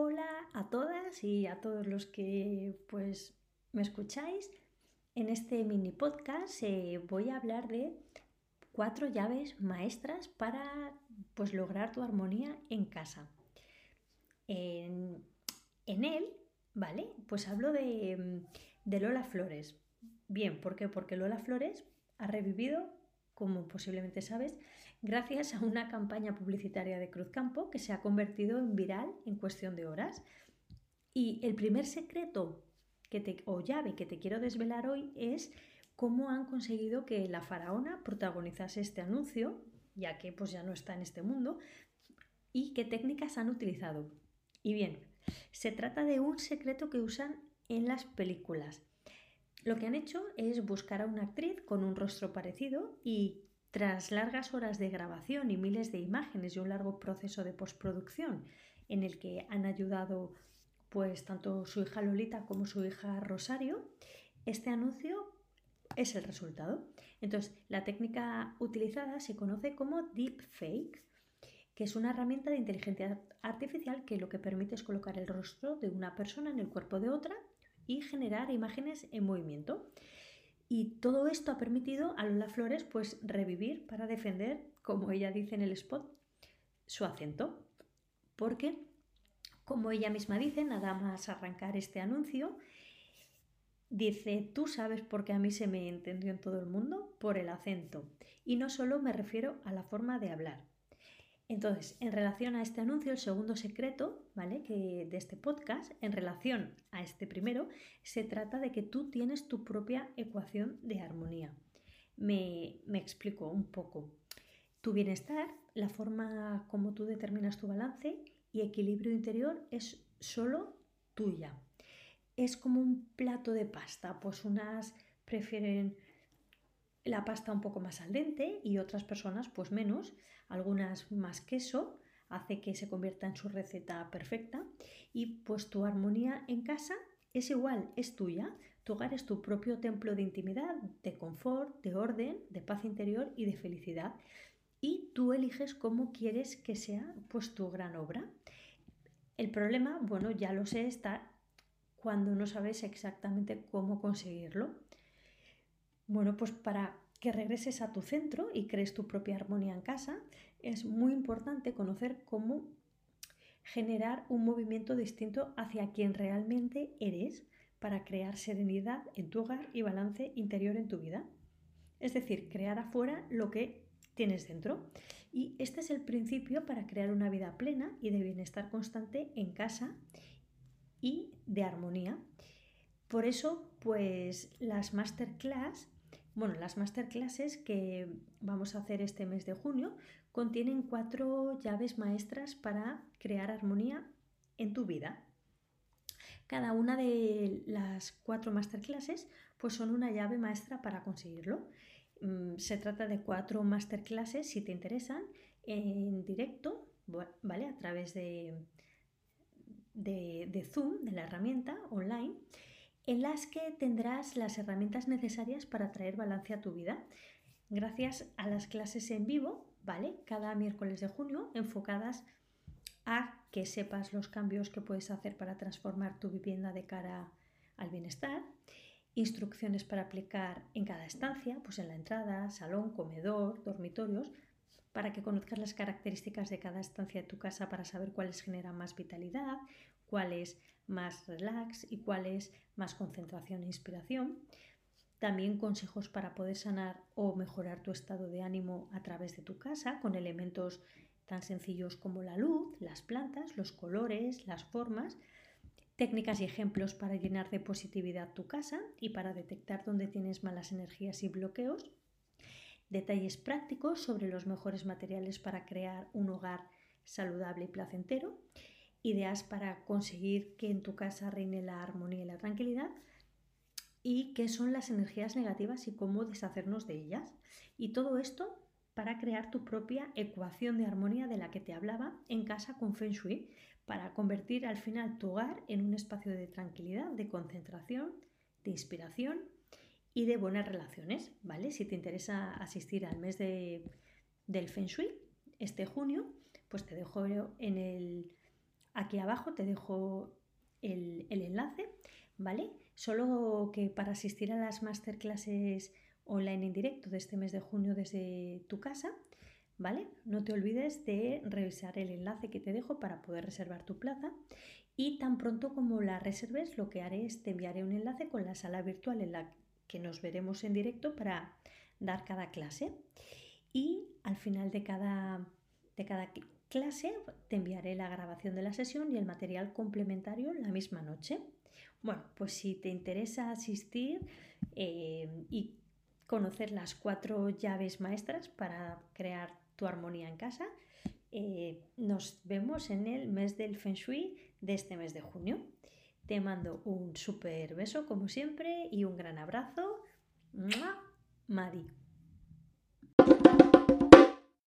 Hola a todas y a todos los que pues me escucháis. En este mini podcast eh, voy a hablar de cuatro llaves maestras para pues lograr tu armonía en casa. En, él, ¿vale? Pues hablo de, de Lola Flores. Bien, ¿por qué? Porque Lola Flores ha revivido como posiblemente sabes, gracias a una campaña publicitaria de Cruzcampo que se ha convertido en viral en cuestión de horas. Y el primer secreto que te, o llave que te quiero desvelar hoy es cómo han conseguido que la faraona protagonizase este anuncio, ya que pues ya no está en este mundo, y qué técnicas han utilizado. Y bien, se trata de un secreto que usan en las películas. Lo que han hecho es buscar a una actriz con un rostro parecido y tras largas horas de grabación y miles de imágenes y un largo proceso de postproducción en el que han ayudado pues tanto su hija Lolita como su hija Rosario, este anuncio es el resultado. Entonces, la técnica utilizada se conoce como deepfake, que es una herramienta de inteligencia artificial que lo que permite es colocar el rostro de una persona en el cuerpo de otra y generar imágenes en movimiento. Y todo esto ha permitido a Lola Flores pues revivir para defender, como ella dice en el spot, su acento. Porque, como ella misma dice, nada más arrancar este anuncio, dice, tú sabes por qué a mí se me entendió en todo el mundo, por el acento. Y no solo me refiero a la forma de hablar. Entonces, en relación a este anuncio, el segundo secreto, ¿vale? Que de este podcast, en relación a este primero, se trata de que tú tienes tu propia ecuación de armonía. Me, me explico un poco. Tu bienestar, la forma como tú determinas tu balance y equilibrio interior es solo tuya. Es como un plato de pasta, pues unas prefieren la pasta un poco más al dente y otras personas pues menos, algunas más queso, hace que se convierta en su receta perfecta y pues tu armonía en casa es igual, es tuya. Tu hogar es tu propio templo de intimidad, de confort, de orden, de paz interior y de felicidad. Y tú eliges cómo quieres que sea pues tu gran obra. El problema, bueno, ya lo sé, está cuando no sabes exactamente cómo conseguirlo. Bueno, pues para que regreses a tu centro y crees tu propia armonía en casa, es muy importante conocer cómo generar un movimiento distinto hacia quien realmente eres para crear serenidad en tu hogar y balance interior en tu vida. Es decir, crear afuera lo que tienes dentro. Y este es el principio para crear una vida plena y de bienestar constante en casa y de armonía. Por eso, pues las masterclass bueno, las masterclasses que vamos a hacer este mes de junio contienen cuatro llaves maestras para crear armonía en tu vida. Cada una de las cuatro masterclasses pues son una llave maestra para conseguirlo. Mm, se trata de cuatro masterclasses, si te interesan, en directo, ¿vale? A través de, de, de Zoom, de la herramienta online en las que tendrás las herramientas necesarias para traer balance a tu vida, gracias a las clases en vivo, ¿vale? Cada miércoles de junio, enfocadas a que sepas los cambios que puedes hacer para transformar tu vivienda de cara al bienestar, instrucciones para aplicar en cada estancia, pues en la entrada, salón, comedor, dormitorios, para que conozcas las características de cada estancia de tu casa para saber cuáles generan más vitalidad, cuáles más relax y cuáles más concentración e inspiración. También consejos para poder sanar o mejorar tu estado de ánimo a través de tu casa con elementos tan sencillos como la luz, las plantas, los colores, las formas, técnicas y ejemplos para llenar de positividad tu casa y para detectar dónde tienes malas energías y bloqueos, detalles prácticos sobre los mejores materiales para crear un hogar saludable y placentero ideas para conseguir que en tu casa reine la armonía y la tranquilidad y qué son las energías negativas y cómo deshacernos de ellas. Y todo esto para crear tu propia ecuación de armonía de la que te hablaba en casa con Feng Shui, para convertir al final tu hogar en un espacio de tranquilidad, de concentración, de inspiración y de buenas relaciones, ¿vale? Si te interesa asistir al mes de, del Feng Shui este junio, pues te dejo en el Aquí abajo te dejo el, el enlace, ¿vale? Solo que para asistir a las masterclasses online en directo de este mes de junio desde tu casa, ¿vale? No te olvides de revisar el enlace que te dejo para poder reservar tu plaza y tan pronto como la reserves lo que haré es te enviaré un enlace con la sala virtual en la que nos veremos en directo para dar cada clase y al final de cada, de cada clase te enviaré la grabación de la sesión y el material complementario la misma noche. Bueno, pues si te interesa asistir eh, y conocer las cuatro llaves maestras para crear tu armonía en casa, eh, nos vemos en el mes del Feng Shui de este mes de junio. Te mando un súper beso como siempre y un gran abrazo. Madi.